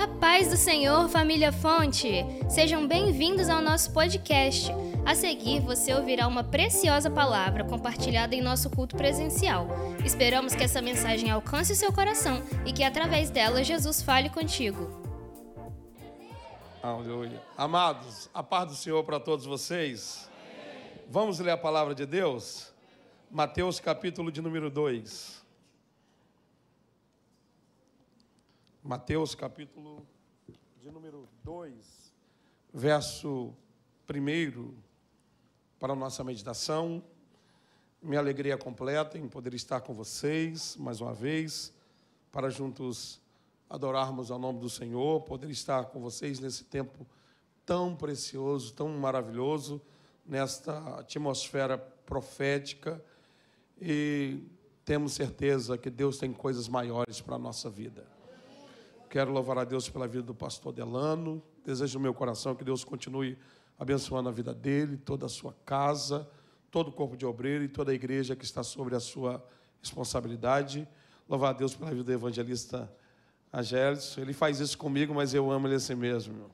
A paz do Senhor, família Fonte! Sejam bem-vindos ao nosso podcast. A seguir, você ouvirá uma preciosa palavra compartilhada em nosso culto presencial. Esperamos que essa mensagem alcance o seu coração e que através dela Jesus fale contigo. Aleluia. Amados, a paz do Senhor para todos vocês. Vamos ler a palavra de Deus? Mateus capítulo de número 2. Mateus capítulo de número 2, verso 1 para a nossa meditação. Minha alegria completa em poder estar com vocês mais uma vez, para juntos adorarmos ao nome do Senhor, poder estar com vocês nesse tempo tão precioso, tão maravilhoso, nesta atmosfera profética e temos certeza que Deus tem coisas maiores para a nossa vida. Quero louvar a Deus pela vida do pastor Delano. Desejo no meu coração que Deus continue abençoando a vida dele, toda a sua casa, todo o corpo de obreiro e toda a igreja que está sobre a sua responsabilidade. Louvar a Deus pela vida do evangelista Agélio. Ele faz isso comigo, mas eu amo ele assim mesmo.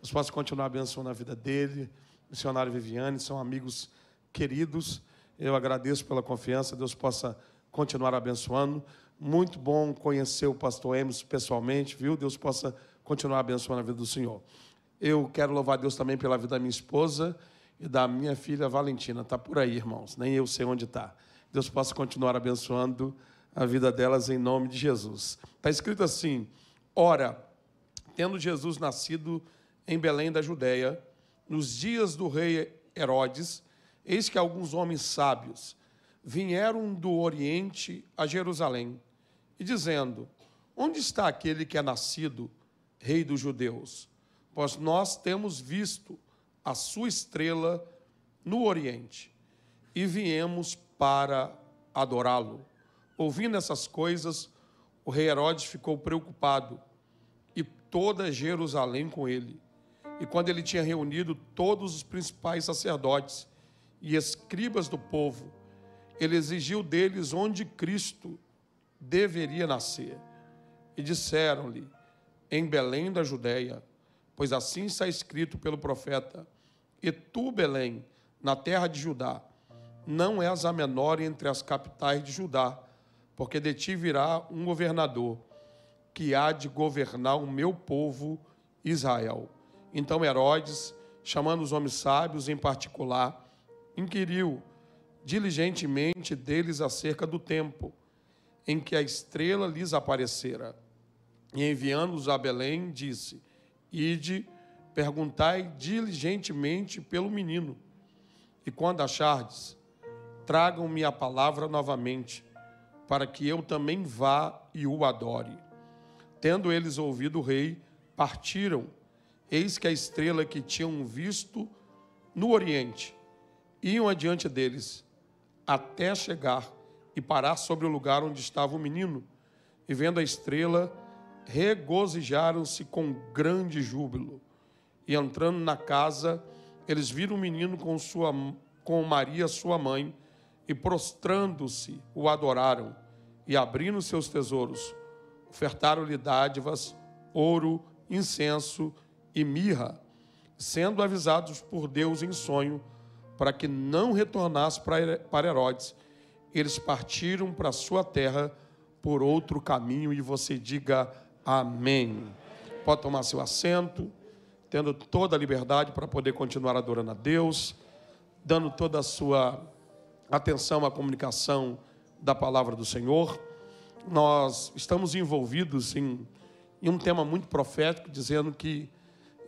Deus possa continuar abençoando a vida dele. Missionário Viviane, são amigos queridos. Eu agradeço pela confiança. Deus possa continuar abençoando. Muito bom conhecer o pastor Emerson pessoalmente, viu? Deus possa continuar abençoando a vida do Senhor. Eu quero louvar Deus também pela vida da minha esposa e da minha filha Valentina. Está por aí, irmãos. Nem eu sei onde está. Deus possa continuar abençoando a vida delas em nome de Jesus. Está escrito assim: Ora, tendo Jesus nascido em Belém da Judéia, nos dias do rei Herodes, eis que alguns homens sábios vieram do Oriente a Jerusalém e dizendo: Onde está aquele que é nascido rei dos judeus? Pois nós temos visto a sua estrela no Oriente e viemos para adorá-lo. Ouvindo essas coisas, o rei Herodes ficou preocupado e toda Jerusalém com ele. E quando ele tinha reunido todos os principais sacerdotes e escribas do povo, ele exigiu deles onde Cristo deveria nascer. E disseram-lhe: Em Belém da Judéia, pois assim está escrito pelo profeta: E tu, Belém, na terra de Judá, não és a menor entre as capitais de Judá, porque de ti virá um governador que há de governar o meu povo Israel. Então Herodes, chamando os homens sábios em particular, inquiriu diligentemente deles acerca do tempo em que a estrela lhes aparecera. E enviando-os a Belém, disse: Ide, perguntai diligentemente pelo menino. E quando achardes, tragam-me a palavra novamente, para que eu também vá e o adore. Tendo eles ouvido o rei, partiram. Eis que a estrela que tinham visto no oriente iam adiante deles, até chegar e parar sobre o lugar onde estava o menino. E vendo a estrela, regozijaram-se com grande júbilo. E entrando na casa, eles viram o menino com, sua, com Maria, sua mãe, e prostrando-se, o adoraram. E abrindo seus tesouros, ofertaram-lhe dádivas, ouro, incenso e mirra, sendo avisados por Deus em sonho, para que não retornasse para Herodes eles partiram para a sua terra por outro caminho e você diga amém. Pode tomar seu assento, tendo toda a liberdade para poder continuar adorando a Deus, dando toda a sua atenção à comunicação da palavra do Senhor. Nós estamos envolvidos em, em um tema muito profético, dizendo que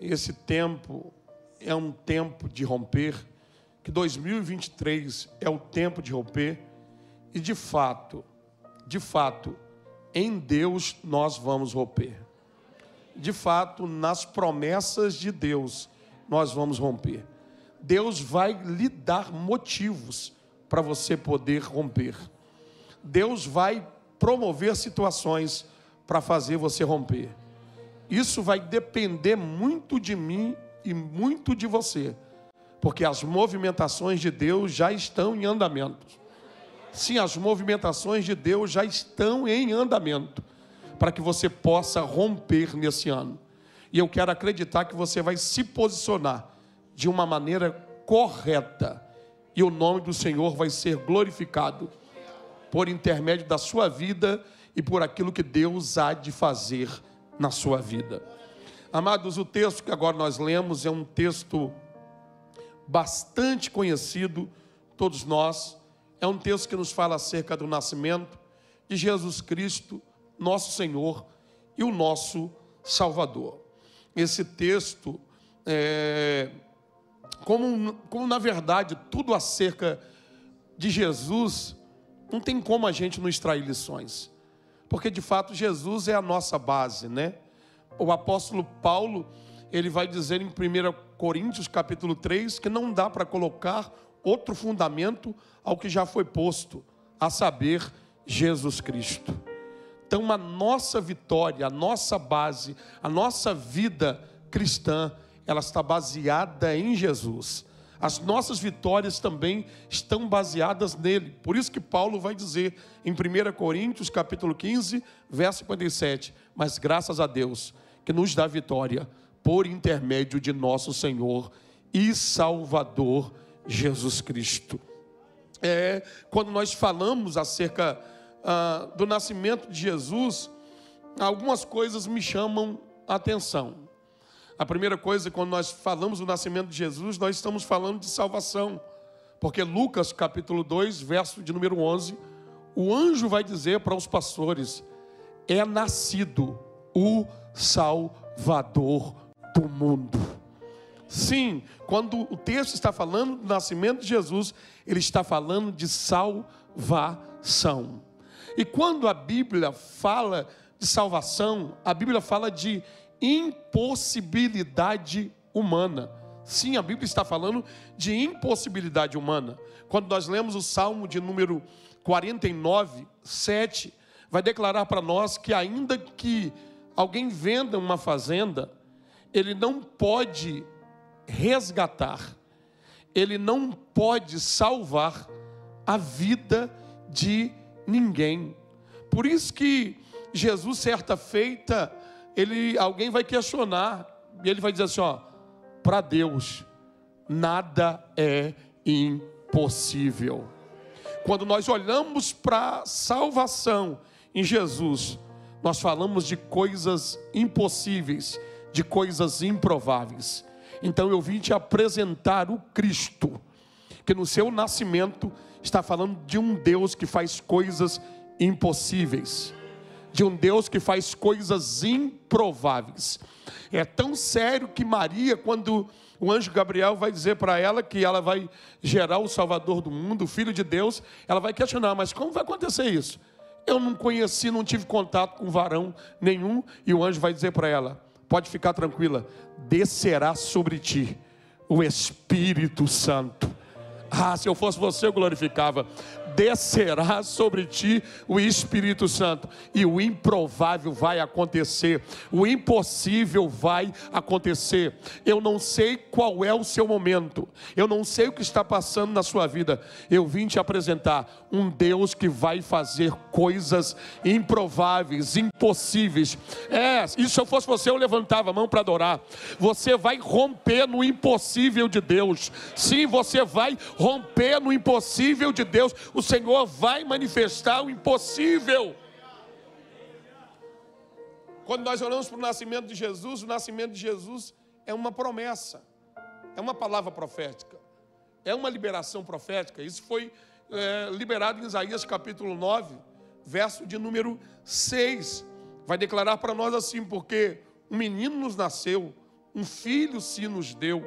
esse tempo é um tempo de romper, que 2023 é o tempo de romper e de fato, de fato, em Deus nós vamos romper. De fato, nas promessas de Deus nós vamos romper. Deus vai lhe dar motivos para você poder romper. Deus vai promover situações para fazer você romper. Isso vai depender muito de mim e muito de você, porque as movimentações de Deus já estão em andamento. Sim, as movimentações de Deus já estão em andamento. para que você possa romper nesse ano. E eu quero acreditar que você vai se posicionar de uma maneira correta e o nome do Senhor vai ser glorificado por intermédio da sua vida e por aquilo que Deus há de fazer na sua vida. Amados, o texto que agora nós lemos é um texto bastante conhecido, todos nós. É um texto que nos fala acerca do nascimento de Jesus Cristo, nosso Senhor e o nosso Salvador. Esse texto, é, como, como na verdade tudo acerca de Jesus, não tem como a gente não extrair lições, porque de fato Jesus é a nossa base, né? O apóstolo Paulo, ele vai dizer em 1 Coríntios capítulo 3 que não dá para colocar outro fundamento ao que já foi posto, a saber, Jesus Cristo. Então, a nossa vitória, a nossa base, a nossa vida cristã, ela está baseada em Jesus. As nossas vitórias também estão baseadas nele. Por isso que Paulo vai dizer em 1 Coríntios, capítulo 15, verso 57, mas graças a Deus que nos dá vitória por intermédio de nosso Senhor e Salvador Jesus Cristo. É, quando nós falamos acerca ah, do nascimento de Jesus, algumas coisas me chamam a atenção. A primeira coisa, quando nós falamos do nascimento de Jesus, nós estamos falando de salvação. Porque Lucas capítulo 2, verso de número 11, o anjo vai dizer para os pastores: é nascido o Salvador do mundo. Sim, quando o texto está falando do nascimento de Jesus, ele está falando de salvação. E quando a Bíblia fala de salvação, a Bíblia fala de impossibilidade humana. Sim, a Bíblia está falando de impossibilidade humana. Quando nós lemos o Salmo de número 49, 7, vai declarar para nós que ainda que alguém venda uma fazenda, ele não pode resgatar, ele não pode salvar a vida de ninguém. Por isso que Jesus, certa feita, ele, alguém vai questionar, e ele vai dizer assim: ó, para Deus, nada é impossível. Quando nós olhamos para salvação em Jesus, nós falamos de coisas impossíveis, de coisas improváveis. Então eu vim te apresentar o Cristo, que no seu nascimento está falando de um Deus que faz coisas impossíveis, de um Deus que faz coisas improváveis. É tão sério que Maria, quando o anjo Gabriel vai dizer para ela que ela vai gerar o Salvador do mundo, o Filho de Deus, ela vai questionar: mas como vai acontecer isso? Eu não conheci, não tive contato com varão nenhum, e o anjo vai dizer para ela: pode ficar tranquila, descerá sobre ti o Espírito Santo. Ah, se eu fosse você, eu glorificava descerá sobre ti o Espírito Santo, e o improvável vai acontecer, o impossível vai acontecer. Eu não sei qual é o seu momento, eu não sei o que está passando na sua vida. Eu vim te apresentar um Deus que vai fazer coisas improváveis, impossíveis. É, e se eu fosse você, eu levantava a mão para adorar. Você vai romper no impossível de Deus. Sim, você vai romper no impossível de Deus. O o Senhor vai manifestar o impossível. Quando nós olhamos para o nascimento de Jesus, o nascimento de Jesus é uma promessa, é uma palavra profética, é uma liberação profética. Isso foi é, liberado em Isaías capítulo 9, verso de número 6. Vai declarar para nós assim: porque um menino nos nasceu, um filho se nos deu.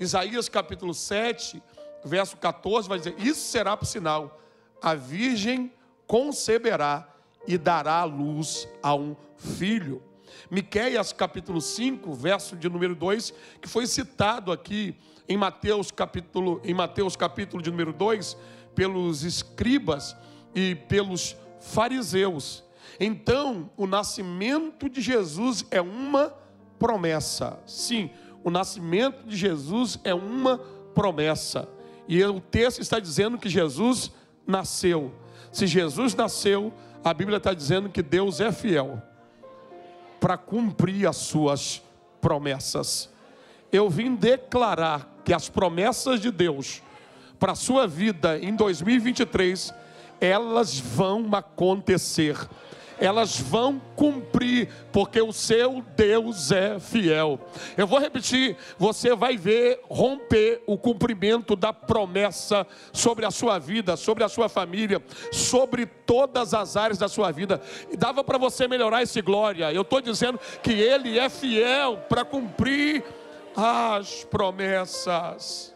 Isaías capítulo 7, verso 14, vai dizer: Isso será por sinal a virgem conceberá e dará a luz a um filho. Miqueias capítulo 5, verso de número 2, que foi citado aqui em Mateus capítulo, em Mateus capítulo de número 2, pelos escribas e pelos fariseus. Então, o nascimento de Jesus é uma promessa. Sim, o nascimento de Jesus é uma promessa. E o texto está dizendo que Jesus nasceu. Se Jesus nasceu, a Bíblia está dizendo que Deus é fiel. para cumprir as suas promessas. Eu vim declarar que as promessas de Deus para a sua vida em 2023, elas vão acontecer elas vão cumprir, porque o seu Deus é fiel. Eu vou repetir: você vai ver romper o cumprimento da promessa sobre a sua vida, sobre a sua família, sobre todas as áreas da sua vida. E dava para você melhorar esse glória. Eu estou dizendo que Ele é fiel para cumprir as promessas.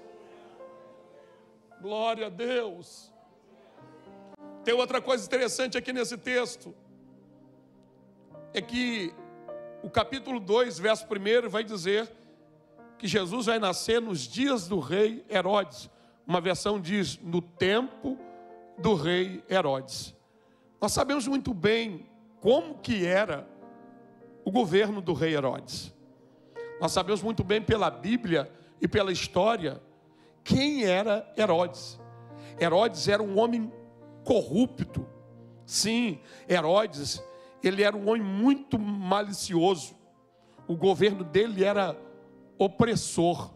Glória a Deus. Tem outra coisa interessante aqui nesse texto é que o capítulo 2, verso 1 vai dizer que Jesus vai nascer nos dias do rei Herodes. Uma versão diz no tempo do rei Herodes. Nós sabemos muito bem como que era o governo do rei Herodes. Nós sabemos muito bem pela Bíblia e pela história quem era Herodes. Herodes era um homem corrupto. Sim, Herodes ele era um homem muito malicioso. O governo dele era opressor.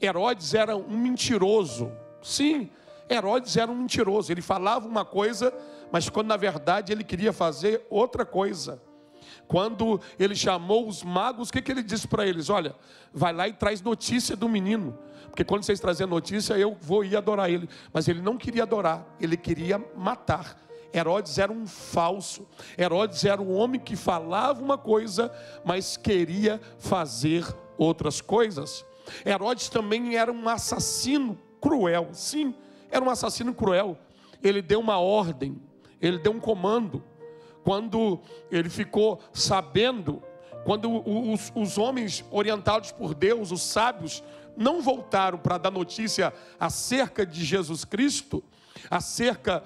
Herodes era um mentiroso. Sim, Herodes era um mentiroso. Ele falava uma coisa, mas quando na verdade ele queria fazer outra coisa. Quando ele chamou os magos, o que, que ele disse para eles? Olha, vai lá e traz notícia do menino. Porque quando vocês trazerem notícia, eu vou ir adorar ele. Mas ele não queria adorar, ele queria matar. Herodes era um falso. Herodes era um homem que falava uma coisa, mas queria fazer outras coisas. Herodes também era um assassino cruel. Sim, era um assassino cruel. Ele deu uma ordem, ele deu um comando. Quando ele ficou sabendo, quando os, os homens orientados por Deus, os sábios, não voltaram para dar notícia acerca de Jesus Cristo, acerca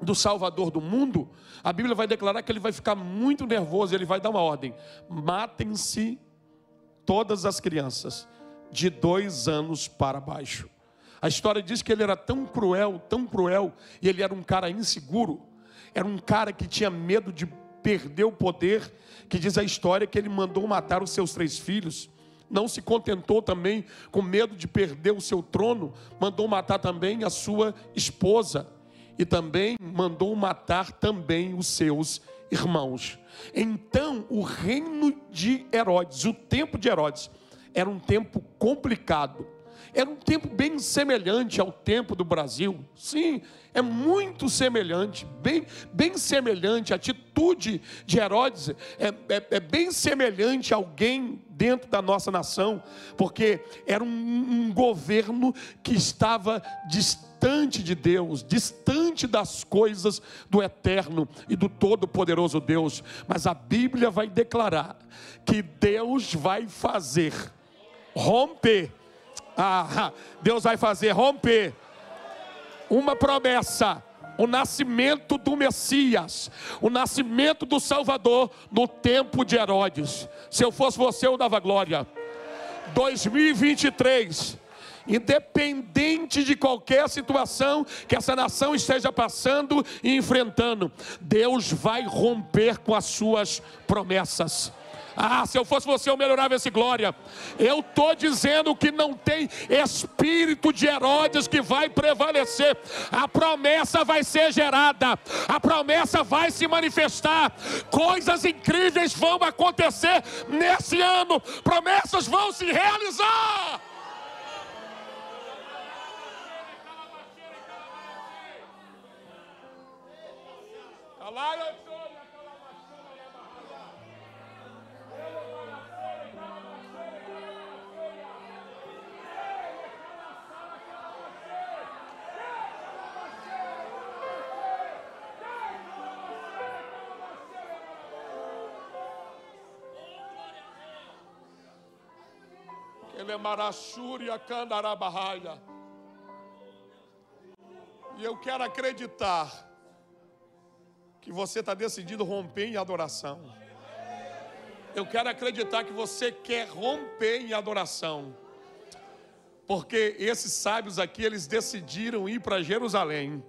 do Salvador do mundo, a Bíblia vai declarar que ele vai ficar muito nervoso, ele vai dar uma ordem: matem-se todas as crianças de dois anos para baixo. A história diz que ele era tão cruel, tão cruel, e ele era um cara inseguro, era um cara que tinha medo de perder o poder, que diz a história que ele mandou matar os seus três filhos. Não se contentou também com medo de perder o seu trono, mandou matar também a sua esposa e também mandou matar também os seus irmãos. Então, o reino de Herodes, o tempo de Herodes, era um tempo complicado. Era um tempo bem semelhante ao tempo do Brasil. Sim, é muito semelhante, bem, bem semelhante. A atitude de Herodes é, é, é bem semelhante a alguém dentro da nossa nação, porque era um, um governo que estava distante de Deus, distante das coisas do eterno e do todo-poderoso Deus. Mas a Bíblia vai declarar que Deus vai fazer romper. Ah, Deus vai fazer romper uma promessa o nascimento do Messias, o nascimento do Salvador no tempo de Herodes. Se eu fosse você, eu dava glória. 2023, independente de qualquer situação que essa nação esteja passando e enfrentando, Deus vai romper com as suas promessas. Ah, se eu fosse você, eu melhorava esse glória. Eu estou dizendo que não tem espírito de Herodes que vai prevalecer. A promessa vai ser gerada, a promessa vai se manifestar. Coisas incríveis vão acontecer nesse ano, promessas vão se realizar. Alá, Elemarachúria Candarabarraia. E eu quero acreditar que você está decidido romper em adoração. Eu quero acreditar que você quer romper em adoração. Porque esses sábios aqui, eles decidiram ir para Jerusalém.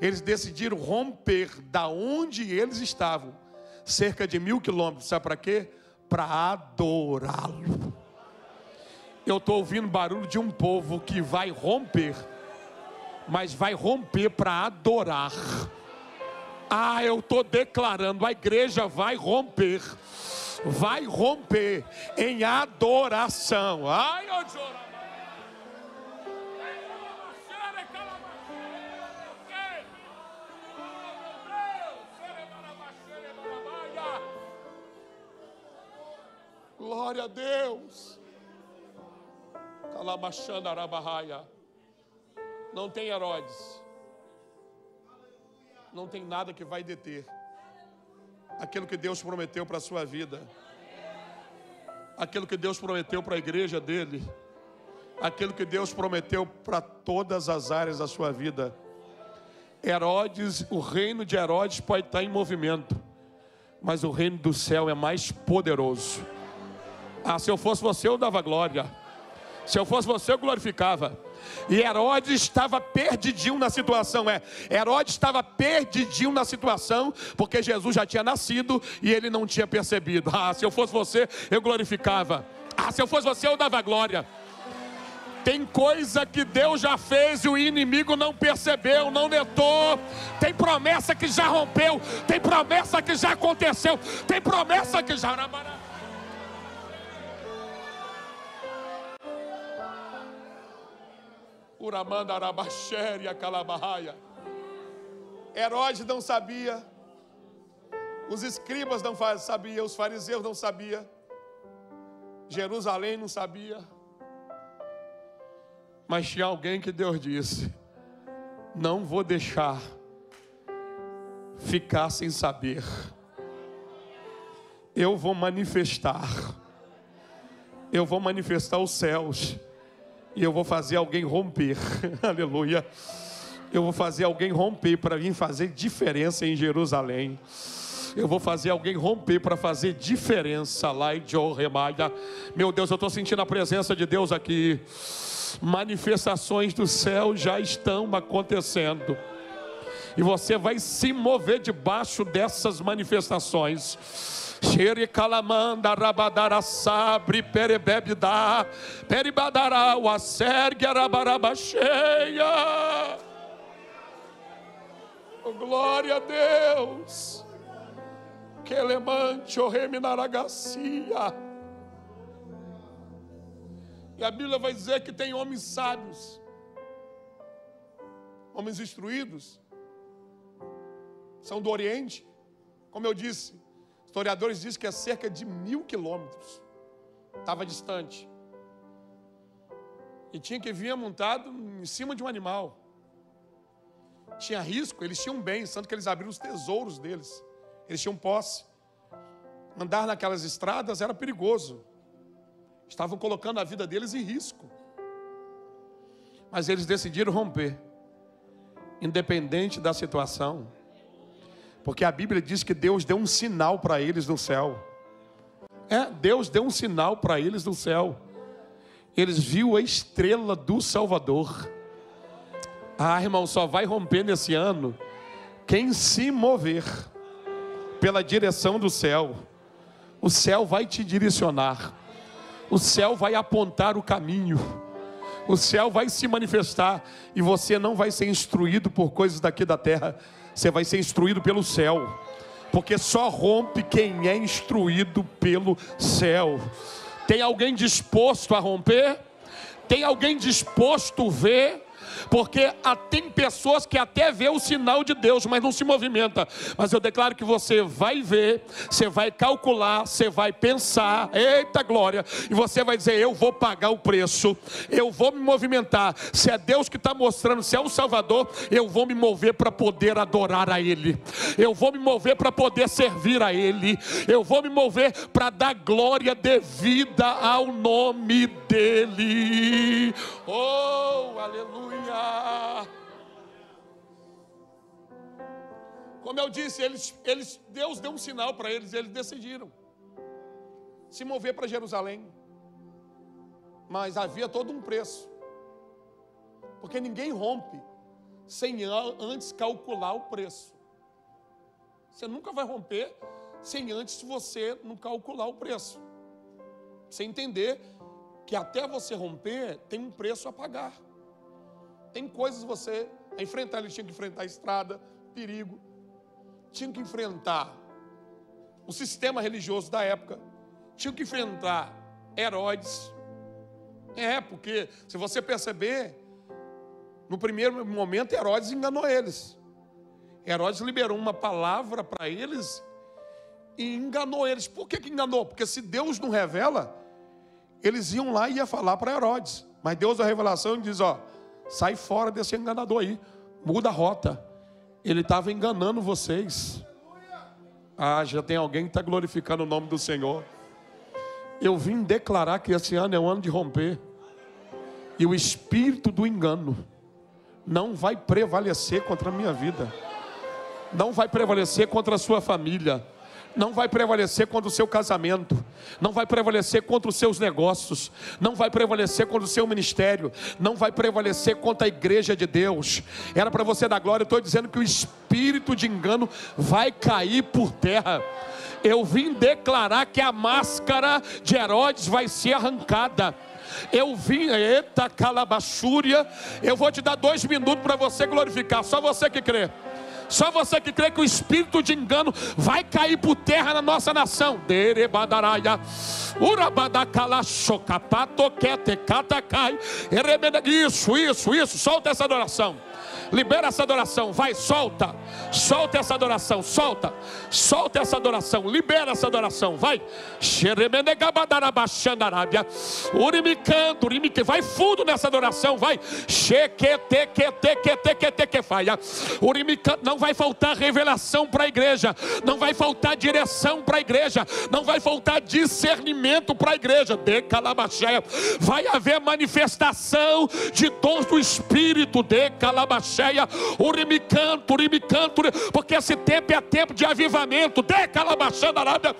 Eles decidiram romper da onde eles estavam cerca de mil quilômetros, sabe para quê? Para adorá-lo. Eu estou ouvindo barulho de um povo que vai romper, mas vai romper para adorar. Ah, eu estou declarando, a igreja vai romper, vai romper em adoração. Ai, eu Glória a Deus. Não tem Herodes. Não tem nada que vai deter aquilo que Deus prometeu para a sua vida. Aquilo que Deus prometeu para a igreja dele. Aquilo que Deus prometeu para todas as áreas da sua vida. Herodes, o reino de Herodes pode estar em movimento, mas o reino do céu é mais poderoso. Ah, se eu fosse você, eu dava glória. Se eu fosse você, eu glorificava. E Herodes estava perdidinho na situação. É, Herodes estava perdidinho na situação, porque Jesus já tinha nascido e ele não tinha percebido. Ah, se eu fosse você, eu glorificava. Ah, se eu fosse você, eu dava glória. Tem coisa que Deus já fez e o inimigo não percebeu, não netou. Tem promessa que já rompeu, tem promessa que já aconteceu, tem promessa que já. Uramanda Arabaxéria Calabahaia. Herodes não sabia, os escribas não sabiam, os fariseus não sabiam, Jerusalém não sabia. Mas tinha alguém que Deus disse: Não vou deixar ficar sem saber. Eu vou manifestar. Eu vou manifestar os céus e eu vou fazer alguém romper. Aleluia. Eu vou fazer alguém romper para vir fazer diferença em Jerusalém. Eu vou fazer alguém romper para fazer diferença lá em Jorremaia. Meu Deus, eu estou sentindo a presença de Deus aqui. Manifestações do céu já estão acontecendo. E você vai se mover debaixo dessas manifestações. Xericalamanda, rabadara sabre, perebebida, peribadara, o acergue, arabaraba cheia. Oh, glória a Deus. Que elemante, o reminaragacia. E a Bíblia vai dizer que tem homens sábios, homens instruídos, são do Oriente, como eu disse, Historiadores dizem que é cerca de mil quilômetros. Estava distante. E tinha que vir montado em cima de um animal. Tinha risco, eles tinham bens, tanto que eles abriram os tesouros deles. Eles tinham posse. Andar naquelas estradas era perigoso. Estavam colocando a vida deles em risco. Mas eles decidiram romper. Independente da situação porque a Bíblia diz que Deus deu um sinal para eles no céu. É, Deus deu um sinal para eles no céu. Eles viu a estrela do Salvador. Ah, irmão, só vai romper nesse ano quem se mover pela direção do céu. O céu vai te direcionar. O céu vai apontar o caminho. O céu vai se manifestar e você não vai ser instruído por coisas daqui da terra você vai ser instruído pelo céu, porque só rompe quem é instruído pelo céu. Tem alguém disposto a romper? Tem alguém disposto a ver? Porque tem pessoas que até vê o sinal de Deus, mas não se movimenta. Mas eu declaro que você vai ver, você vai calcular, você vai pensar, eita glória, e você vai dizer: Eu vou pagar o preço, eu vou me movimentar. Se é Deus que está mostrando, se é o Salvador, eu vou me mover para poder adorar a Ele, eu vou me mover para poder servir a Ele, eu vou me mover para dar glória devida ao nome dEle. Oh, aleluia. Como eu disse, eles, eles, Deus deu um sinal para eles, eles decidiram se mover para Jerusalém. Mas havia todo um preço. Porque ninguém rompe sem antes calcular o preço. Você nunca vai romper sem antes você não calcular o preço. Sem entender que até você romper tem um preço a pagar. Tem coisas você a enfrentar, ele tinha que enfrentar a estrada, perigo, tinha que enfrentar o sistema religioso da época, tinha que enfrentar Herodes. É, porque se você perceber, no primeiro momento Herodes enganou eles. Herodes liberou uma palavra para eles e enganou eles. Por que, que enganou? Porque se Deus não revela, eles iam lá e ia falar para Herodes. Mas Deus da revelação diz: ó, sai fora desse enganador aí, muda a rota. Ele estava enganando vocês. Ah, já tem alguém que está glorificando o nome do Senhor. Eu vim declarar que esse ano é um ano de romper. E o espírito do engano não vai prevalecer contra a minha vida. Não vai prevalecer contra a sua família não vai prevalecer contra o seu casamento, não vai prevalecer contra os seus negócios, não vai prevalecer contra o seu ministério, não vai prevalecer contra a igreja de Deus. Era para você dar glória, estou dizendo que o espírito de engano vai cair por terra. Eu vim declarar que a máscara de Herodes vai ser arrancada. Eu vim, eita calabachúria. Eu vou te dar dois minutos para você glorificar, só você que crê. Só você que crê que o espírito de engano vai cair por terra na nossa nação. Isso, isso, isso. Solta essa adoração. Libera essa adoração, vai, solta. Solta essa adoração, solta. Solta essa adoração, libera essa adoração, vai. Vai fundo nessa adoração, vai. Não vai faltar revelação para a igreja, não vai faltar direção para a igreja, não vai faltar discernimento para a igreja. Vai haver manifestação de dons do Espírito de Calabaxéia cheia, urimicanto, urimicanto, porque esse tempo é tempo de avivamento, de calabachanda arábia,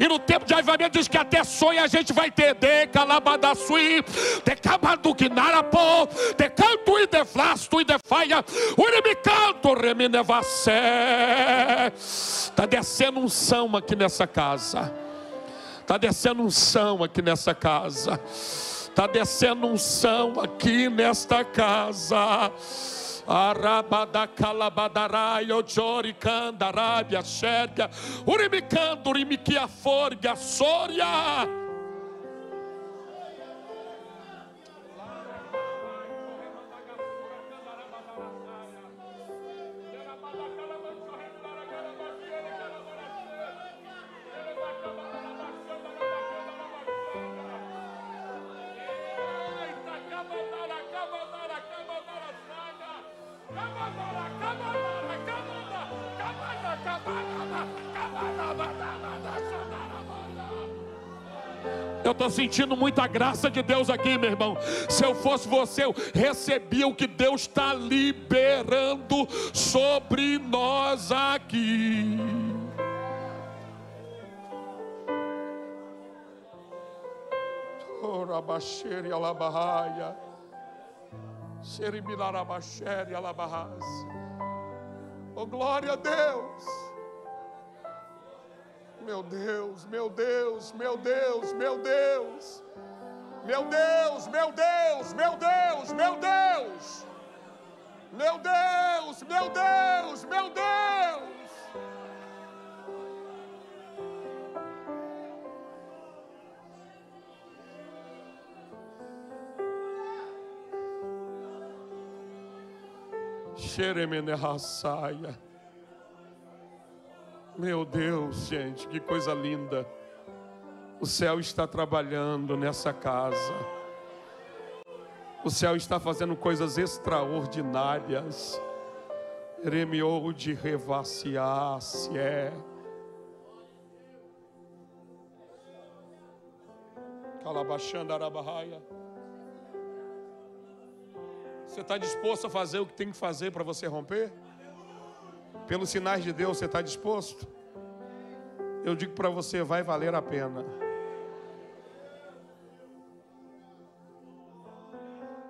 e no tempo de avivamento diz que até sonho a gente vai ter, de calabadaçui, de cabaduquinarapô, de canto e de flasto e de faia, urimicanto, reminevacé, está descendo um são aqui nessa casa. Está descendo um são aqui nessa casa. Está descendo um são aqui nesta casa. Arabada calabadarai, ojori candarabia, xérgia, urimicando, urimiquia forga, sória. Eu estou sentindo muita graça de Deus aqui, meu irmão. Se eu fosse você, eu recebia o que Deus está liberando sobre nós aqui. Oh, glória a Deus. Meu Deus, meu Deus, meu Deus, meu Deus. Meu Deus, meu Deus, meu Deus, meu Deus. Meu Deus, meu Deus, meu Deus. Xeremene raçaia. Meu Deus, gente, que coisa linda. O céu está trabalhando nessa casa. O céu está fazendo coisas extraordinárias. Remiou de revaciar, se é. Calabachanda arabahaia. Você está disposto a fazer o que tem que fazer para você romper? Pelos sinais de Deus, você está disposto? Eu digo para você, vai valer a pena.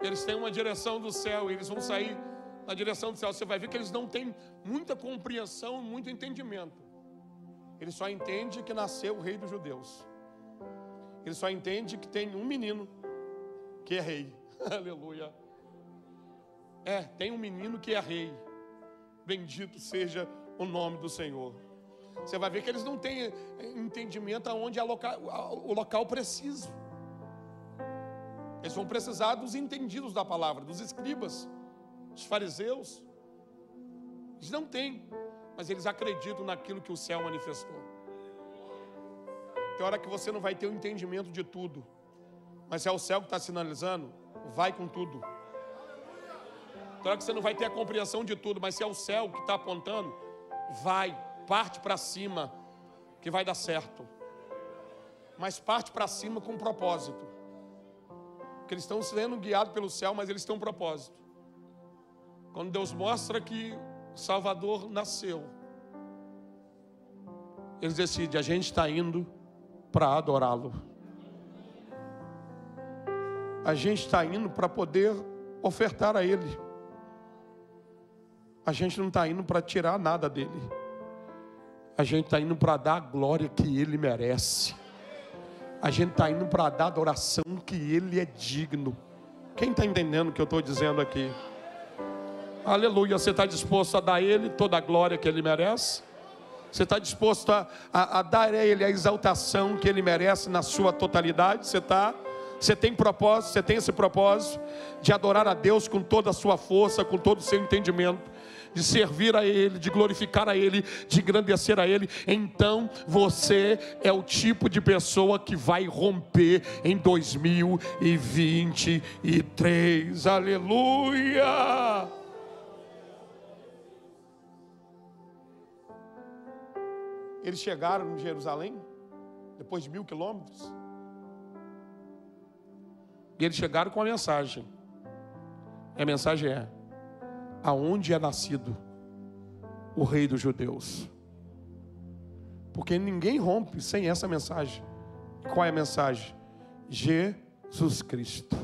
Eles têm uma direção do céu, eles vão sair na direção do céu. Você vai ver que eles não têm muita compreensão, muito entendimento. Ele só entende que nasceu o rei dos judeus. Ele só entende que tem um menino que é rei. Aleluia. É, tem um menino que é rei. Bendito seja o nome do Senhor. Você vai ver que eles não têm entendimento aonde é o local preciso. Eles vão precisar dos entendidos da palavra, dos escribas, dos fariseus. Eles não têm, mas eles acreditam naquilo que o céu manifestou. Tem hora que você não vai ter o entendimento de tudo, mas se é o céu que está sinalizando, vai com tudo. Hora que você não vai ter a compreensão de tudo, mas se é o céu que está apontando, vai, parte para cima, que vai dar certo. Mas parte para cima com um propósito. Porque eles estão sendo guiados pelo céu, mas eles têm um propósito. Quando Deus mostra que Salvador nasceu, eles decidem, a gente está indo para adorá-lo. A gente está indo para poder ofertar a Ele. A gente não está indo para tirar nada dele. A gente está indo para dar a glória que Ele merece. A gente está indo para dar a adoração que Ele é digno. Quem está entendendo o que eu estou dizendo aqui? Aleluia. Você está disposto a dar a Ele toda a glória que Ele merece? Você está disposto a, a, a, dar a Ele a exaltação que Ele merece na sua totalidade? Você está? Você tem propósito, você tem esse propósito de adorar a Deus com toda a sua força, com todo o seu entendimento, de servir a Ele, de glorificar a Ele, de engrandecer a Ele. Então você é o tipo de pessoa que vai romper em 2023. Aleluia! Eles chegaram em Jerusalém, depois de mil quilômetros, e eles chegaram com a mensagem. E a mensagem é: aonde é nascido o rei dos judeus? Porque ninguém rompe sem essa mensagem. Qual é a mensagem? Jesus Cristo.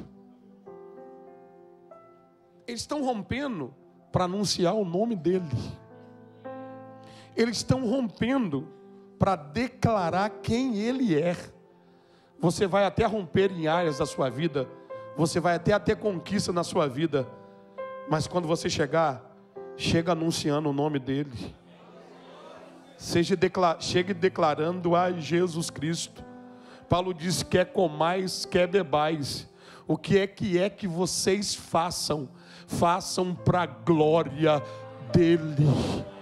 Eles estão rompendo para anunciar o nome dele eles estão rompendo para declarar quem Ele é. Você vai até romper em áreas da sua vida, você vai até ter conquista na sua vida, mas quando você chegar, chega anunciando o nome dEle. Seja declar, chegue declarando a Jesus Cristo. Paulo diz: quer comais, quer bebais. O que é que é que vocês façam? Façam para a glória dEle.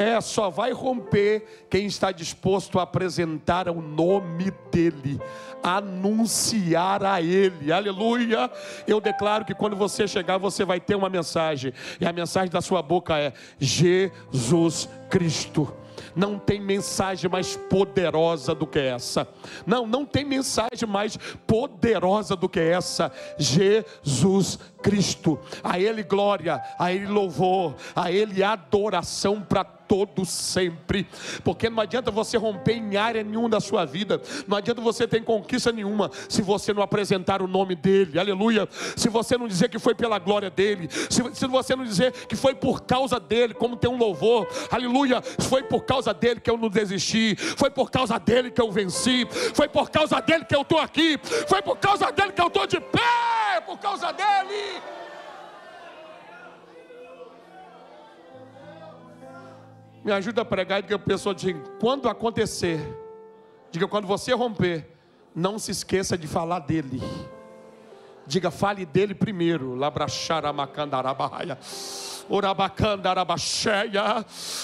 É, só vai romper quem está disposto a apresentar o nome dEle, anunciar a Ele, aleluia. Eu declaro que quando você chegar, você vai ter uma mensagem, e a mensagem da sua boca é: Jesus Cristo. Não tem mensagem mais poderosa do que essa. Não, não tem mensagem mais poderosa do que essa. Jesus Cristo. A Ele glória, a Ele louvor, a Ele adoração para todo sempre, porque não adianta você romper em área nenhuma da sua vida, não adianta você ter conquista nenhuma, se você não apresentar o nome dEle, aleluia, se você não dizer que foi pela glória dEle, se, se você não dizer que foi por causa dEle, como tem um louvor, aleluia, foi por causa dEle que eu não desisti, foi por causa dEle que eu venci, foi por causa dEle que eu estou aqui, foi por causa dEle que eu estou de pé, por causa dEle. Me ajuda a pregar e diga a pessoa: diga, quando acontecer, diga quando você romper, não se esqueça de falar dele. Diga, fale dele primeiro. Labracharamacandarabahaya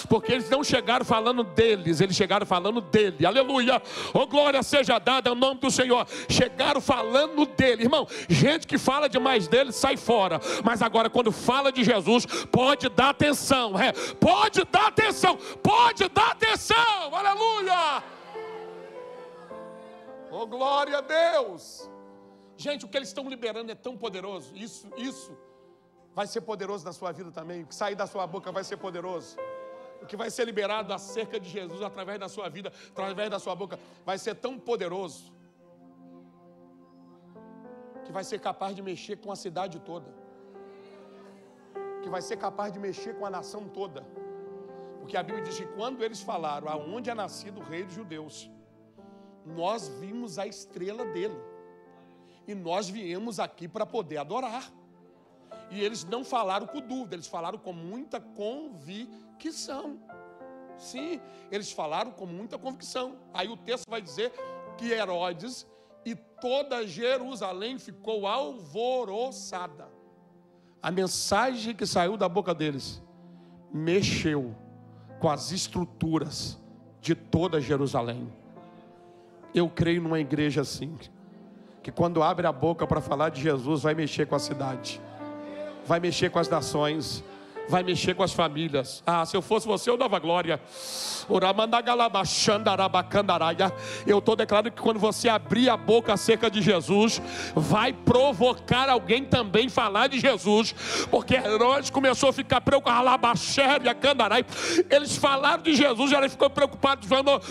porque eles não chegaram falando deles, eles chegaram falando dele, aleluia, oh glória seja dada ao nome do Senhor, chegaram falando dele, irmão, gente que fala demais dele sai fora, mas agora quando fala de Jesus, pode dar atenção, é, pode dar atenção, pode dar atenção, aleluia, oh glória a Deus, gente, o que eles estão liberando é tão poderoso, isso, isso, vai ser poderoso na sua vida também. O que sair da sua boca vai ser poderoso. O que vai ser liberado acerca de Jesus através da sua vida, através da sua boca, vai ser tão poderoso que vai ser capaz de mexer com a cidade toda, que vai ser capaz de mexer com a nação toda Porque a Bíblia diz que quando eles falaram aonde é nascido o rei dos judeus, nós vimos a estrela dele. E nós viemos aqui para poder adorar. E eles não falaram com dúvida, eles falaram com muita convicção. Sim, eles falaram com muita convicção. Aí o texto vai dizer que Herodes e toda Jerusalém ficou alvoroçada. A mensagem que saiu da boca deles mexeu com as estruturas de toda Jerusalém. Eu creio numa igreja assim, que quando abre a boca para falar de Jesus, vai mexer com a cidade, vai mexer com as nações, vai mexer com as famílias. Ah, se eu fosse você, eu dava glória. Eu estou declarando que quando você abrir a boca acerca de Jesus, vai provocar alguém também falar de Jesus, porque Herodes começou a ficar preocupado. Eles falaram de Jesus, ele ficou preocupado,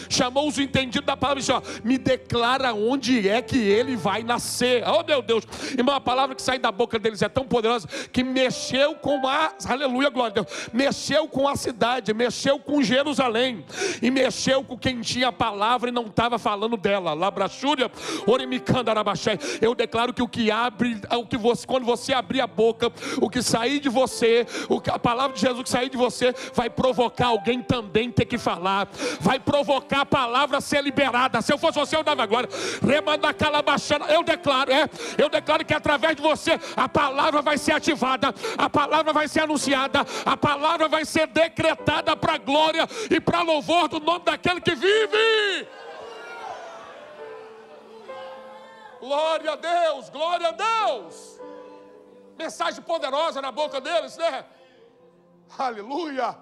chamou os entendidos da palavra e disse: ó, Me declara onde é que ele vai nascer. Oh meu Deus, irmão, a palavra que sai da boca deles é tão poderosa que mexeu com a, aleluia, glória a Deus, mexeu com a cidade, mexeu com Jerusalém e mexeu com quem tinha a palavra e não estava falando dela. Labrachúria, Orimicandarabachai. Eu declaro que o que abre, o que você, quando você abrir a boca, o que sair de você, o que, a palavra de Jesus que sair de você, vai provocar alguém também ter que falar, vai provocar a palavra ser liberada. Se eu fosse você, eu dava agora. Remanda calabachana. Eu declaro, é, eu declaro que através de você a palavra vai ser ativada, a palavra vai ser anunciada, a palavra vai ser decretada para glória e para louvor do nome daquele que vive. Glória a Deus, glória a Deus. Mensagem poderosa na boca deles, né? Aleluia.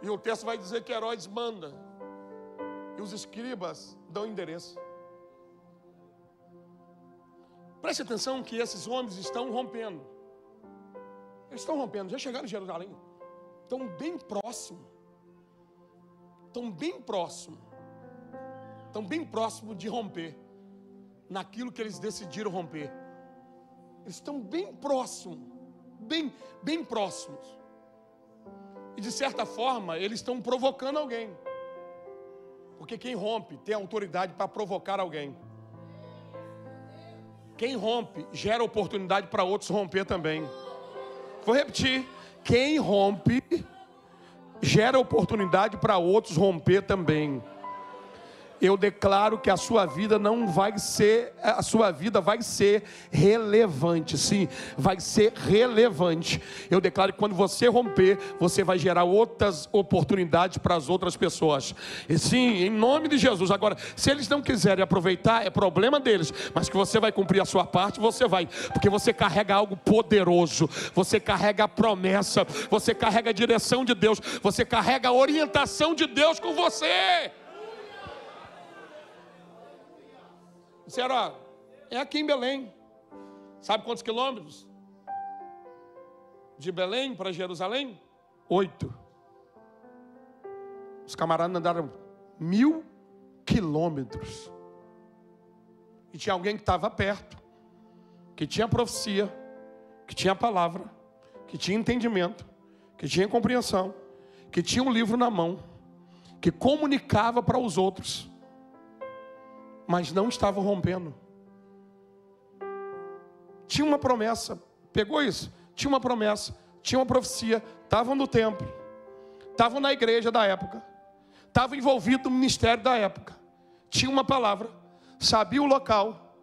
E o texto vai dizer que Herodes manda. E os escribas dão endereço. Preste atenção que esses homens estão rompendo. Eles estão rompendo, já chegaram em Jerusalém. Estão bem próximos estão bem próximo, estão bem próximo de romper, naquilo que eles decidiram romper. Eles estão bem próximos, bem, bem próximos. E de certa forma, eles estão provocando alguém. Porque quem rompe tem autoridade para provocar alguém. Quem rompe gera oportunidade para outros romper também. Vou repetir: quem rompe gera oportunidade para outros romper também. Eu declaro que a sua vida não vai ser, a sua vida vai ser relevante, sim, vai ser relevante. Eu declaro que quando você romper, você vai gerar outras oportunidades para as outras pessoas. E sim, em nome de Jesus. Agora, se eles não quiserem aproveitar, é problema deles, mas que você vai cumprir a sua parte, você vai, porque você carrega algo poderoso, você carrega a promessa, você carrega a direção de Deus, você carrega a orientação de Deus com você. Disseram, ó, é aqui em Belém. Sabe quantos quilômetros? De Belém para Jerusalém? Oito. Os camaradas andaram mil quilômetros. E tinha alguém que estava perto, que tinha profecia, que tinha palavra, que tinha entendimento, que tinha compreensão, que tinha um livro na mão, que comunicava para os outros mas não estavam rompendo. Tinha uma promessa, pegou isso? Tinha uma promessa, tinha uma profecia, estavam no templo, estavam na igreja da época, estavam envolvidos no ministério da época, tinha uma palavra, sabia o local.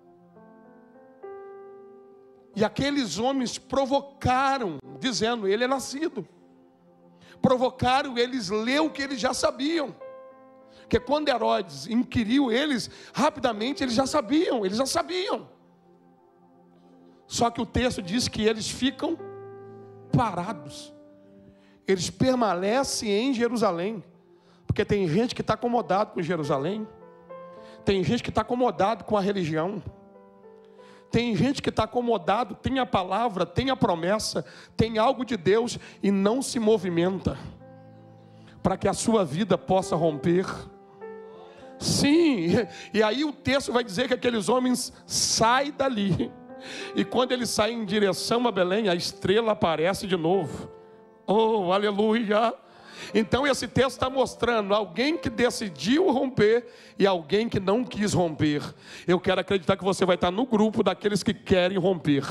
E aqueles homens provocaram, dizendo: Ele é nascido. Provocaram eles ler o que eles já sabiam. Porque quando Herodes inquiriu eles, rapidamente eles já sabiam, eles já sabiam. Só que o texto diz que eles ficam parados. Eles permanecem em Jerusalém. Porque tem gente que está acomodado com Jerusalém. Tem gente que está acomodado com a religião. Tem gente que está acomodado, tem a palavra, tem a promessa, tem algo de Deus e não se movimenta para que a sua vida possa romper. Sim, e aí o texto vai dizer que aqueles homens saem dali. E quando eles saem em direção a Belém, a estrela aparece de novo. Oh, aleluia! Então esse texto está mostrando alguém que decidiu romper e alguém que não quis romper. Eu quero acreditar que você vai estar no grupo daqueles que querem romper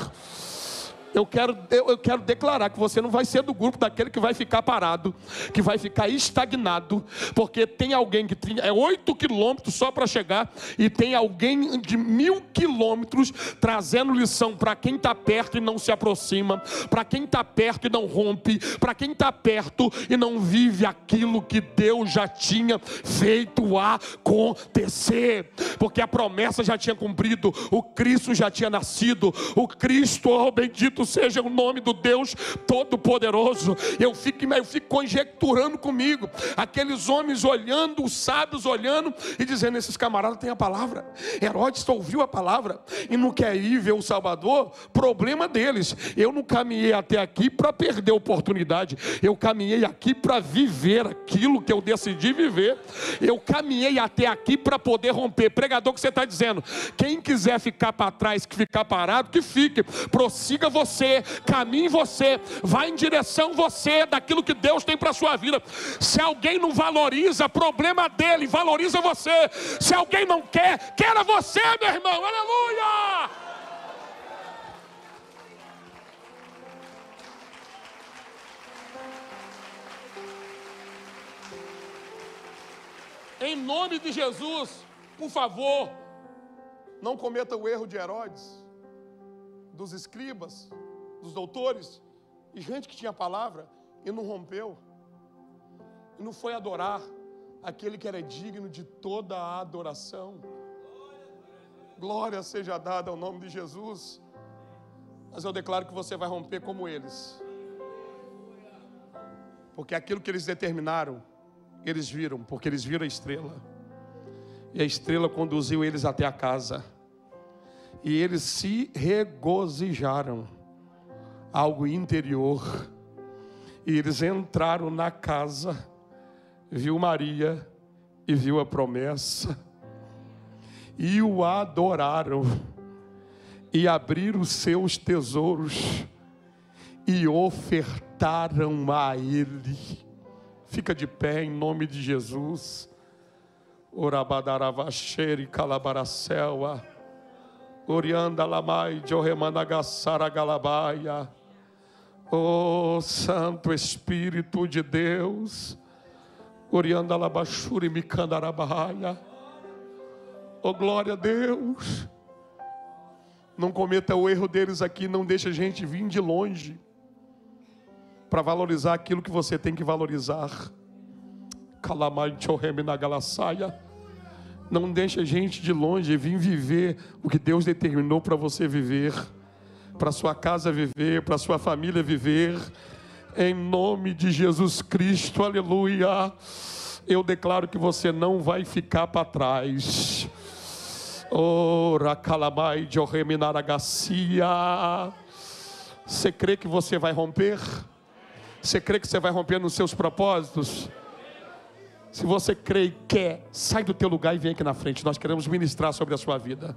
eu quero, eu, eu, quero declarar que você não vai ser do grupo daquele que vai ficar parado, que vai ficar estagnado, porque tem alguém que tem, é oito quilômetros só para chegar, e tem alguém de mil quilômetros trazendo lição para quem está perto e não se aproxima, para quem está perto e não rompe, para quem está perto e não vive aquilo que Deus já tinha feito acontecer, porque a promessa já tinha cumprido, o Cristo já tinha nascido, o Cristo, oh bendito seja o nome do Deus Todo-Poderoso. Eu fico, eu fico conjecturando comigo, aqueles homens olhando, os sábios olhando e dizendo: esses camaradas têm a palavra. Herodes ouviu a palavra e não quer ir ver o Salvador, problema deles. Eu não caminhei até aqui para perder oportunidade, eu caminhei aqui para viver aquilo que eu decidi viver. Eu caminhei até aqui para poder romper. Pregador, que você está dizendo? Quem quiser ficar para trás, que ficar parado, que fique, prossiga você você, caminhe você, vá em direção você daquilo que Deus tem para sua vida. Se alguém não valoriza, problema dele, valoriza você. Se alguém não quer, queira você, meu irmão. Aleluia! Em nome de Jesus, por favor, não cometa o erro de Herodes, dos escribas, dos doutores, e gente que tinha palavra e não rompeu, e não foi adorar aquele que era digno de toda a adoração. Glória seja dada ao nome de Jesus. Mas eu declaro que você vai romper como eles. Porque aquilo que eles determinaram, eles viram, porque eles viram a estrela. E a estrela conduziu eles até a casa. E eles se regozijaram algo interior. E eles entraram na casa, viu Maria e viu a promessa, e o adoraram, e abriram seus tesouros, e ofertaram a Ele. Fica de pé em nome de Jesus. Orabadaravacheri calabaracela. Orianda lamai de oremanagasara galabaia. Oh, Santo Espírito de Deus, Orianda Labachuri Mikandarabaia. Oh, glória a Deus. Não cometa o erro deles aqui, não deixa a gente vir de longe para valorizar aquilo que você tem que valorizar. Não deixa a gente de longe vir viver o que Deus determinou para você viver para sua casa viver, para sua família viver, em nome de Jesus Cristo, aleluia. Eu declaro que você não vai ficar para trás. Ora, calamai de Garcia. Você crê que você vai romper? Você crê que você vai romper nos seus propósitos? Se você crê e quer, sai do teu lugar e vem aqui na frente. Nós queremos ministrar sobre a sua vida.